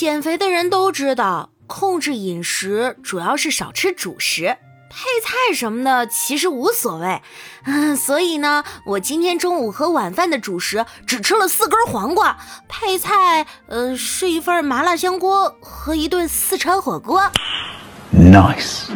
减肥的人都知道，控制饮食主要是少吃主食，配菜什么的其实无所谓。嗯，所以呢，我今天中午和晚饭的主食只吃了四根黄瓜，配菜呃是一份麻辣香锅和一顿四川火锅。Nice。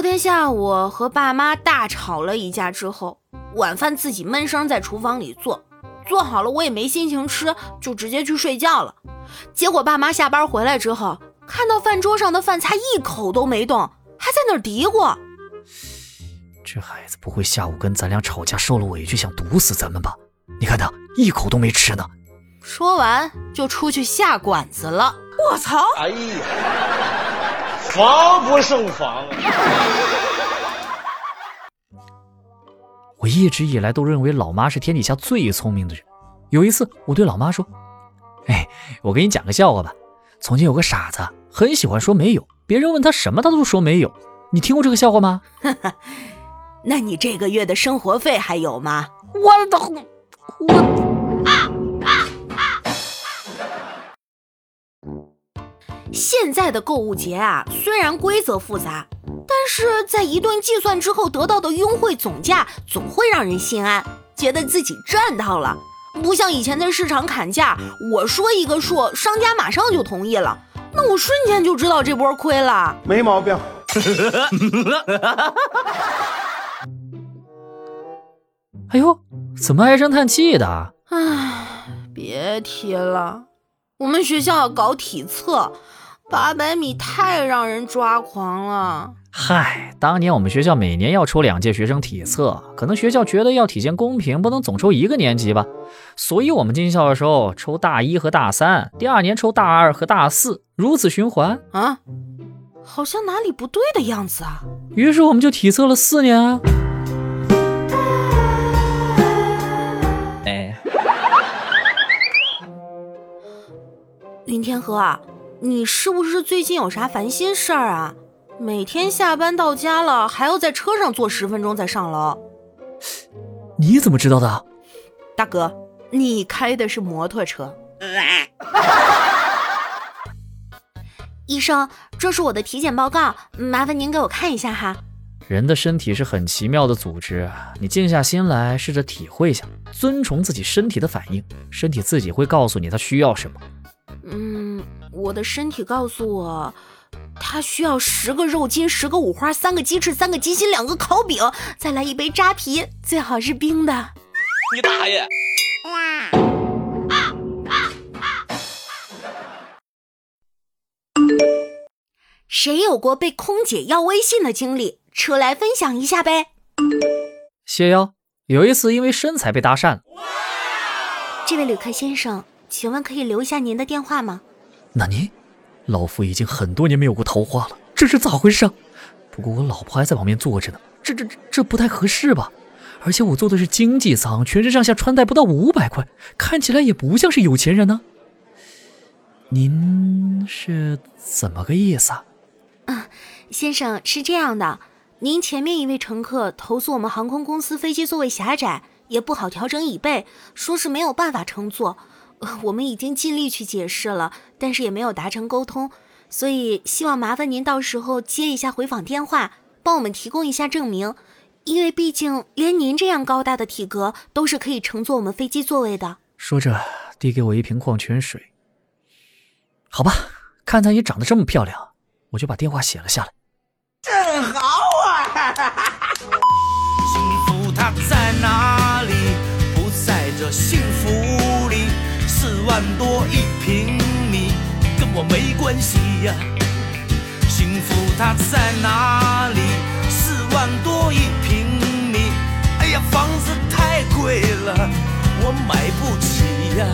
昨天下午和爸妈大吵了一架之后，晚饭自己闷声在厨房里做，做好了我也没心情吃，就直接去睡觉了。结果爸妈下班回来之后，看到饭桌上的饭菜一口都没动，还在那儿嘀咕：“这孩子不会下午跟咱俩吵架受了委屈，想毒死咱们吧？你看他一口都没吃呢。”说完就出去下馆子了。我操！哎呀！防不胜防。我一直以来都认为老妈是天底下最聪明的人。有一次，我对老妈说：“哎，我给你讲个笑话吧。从前有个傻子，很喜欢说没有，别人问他什么，他都说没有。你听过这个笑话吗？” 那你这个月的生活费还有吗？我的，我。现在的购物节啊，虽然规则复杂，但是在一顿计算之后得到的优惠总价总会让人心安，觉得自己赚到了。不像以前在市场砍价，我说一个数，商家马上就同意了，那我瞬间就知道这波亏了。没毛病。哎呦，怎么唉声叹气的？唉，别提了，我们学校搞体测。八百米太让人抓狂了。嗨，当年我们学校每年要抽两届学生体测，可能学校觉得要体现公平，不能总抽一个年级吧，所以我们进校的时候抽大一和大三，第二年抽大二和大四，如此循环啊，好像哪里不对的样子啊。于是我们就体测了四年啊。哎，云天河啊。你是不是最近有啥烦心事儿啊？每天下班到家了，还要在车上坐十分钟再上楼。你怎么知道的？大哥，你开的是摩托车。医生，这是我的体检报告，麻烦您给我看一下哈。人的身体是很奇妙的组织，你静下心来，试着体会一下，遵从自己身体的反应，身体自己会告诉你它需要什么。嗯。我的身体告诉我，它需要十个肉筋，十个五花，三个鸡翅，三个鸡心，两个烤饼，再来一杯扎啤，最好是冰的。你大爷！谁有过被空姐要微信的经历？出来分享一下呗。谢邀，有一次因为身材被搭讪。这位旅客先生，请问可以留下您的电话吗？那你，老夫已经很多年没有过桃花了，这是咋回事？不过我老婆还在旁边坐着呢，这这这不太合适吧？而且我坐的是经济舱，全身上下穿戴不到五百块，看起来也不像是有钱人呢。您是怎么个意思？啊，先生是这样的，您前面一位乘客投诉我们航空公司飞机座位狭窄，也不好调整椅背，说是没有办法乘坐。我们已经尽力去解释了，但是也没有达成沟通，所以希望麻烦您到时候接一下回访电话，帮我们提供一下证明，因为毕竟连您这样高大的体格都是可以乘坐我们飞机座位的。说着，递给我一瓶矿泉水。好吧，看在你长得这么漂亮，我就把电话写了下来。真好啊！幸福它在哪里？不在这幸福。万多一平米跟我没关系呀。幸福它在哪里？四万多一平米。哎呀房子太贵了我买不起呀。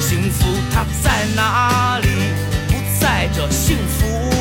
幸福它在哪里？不在这幸福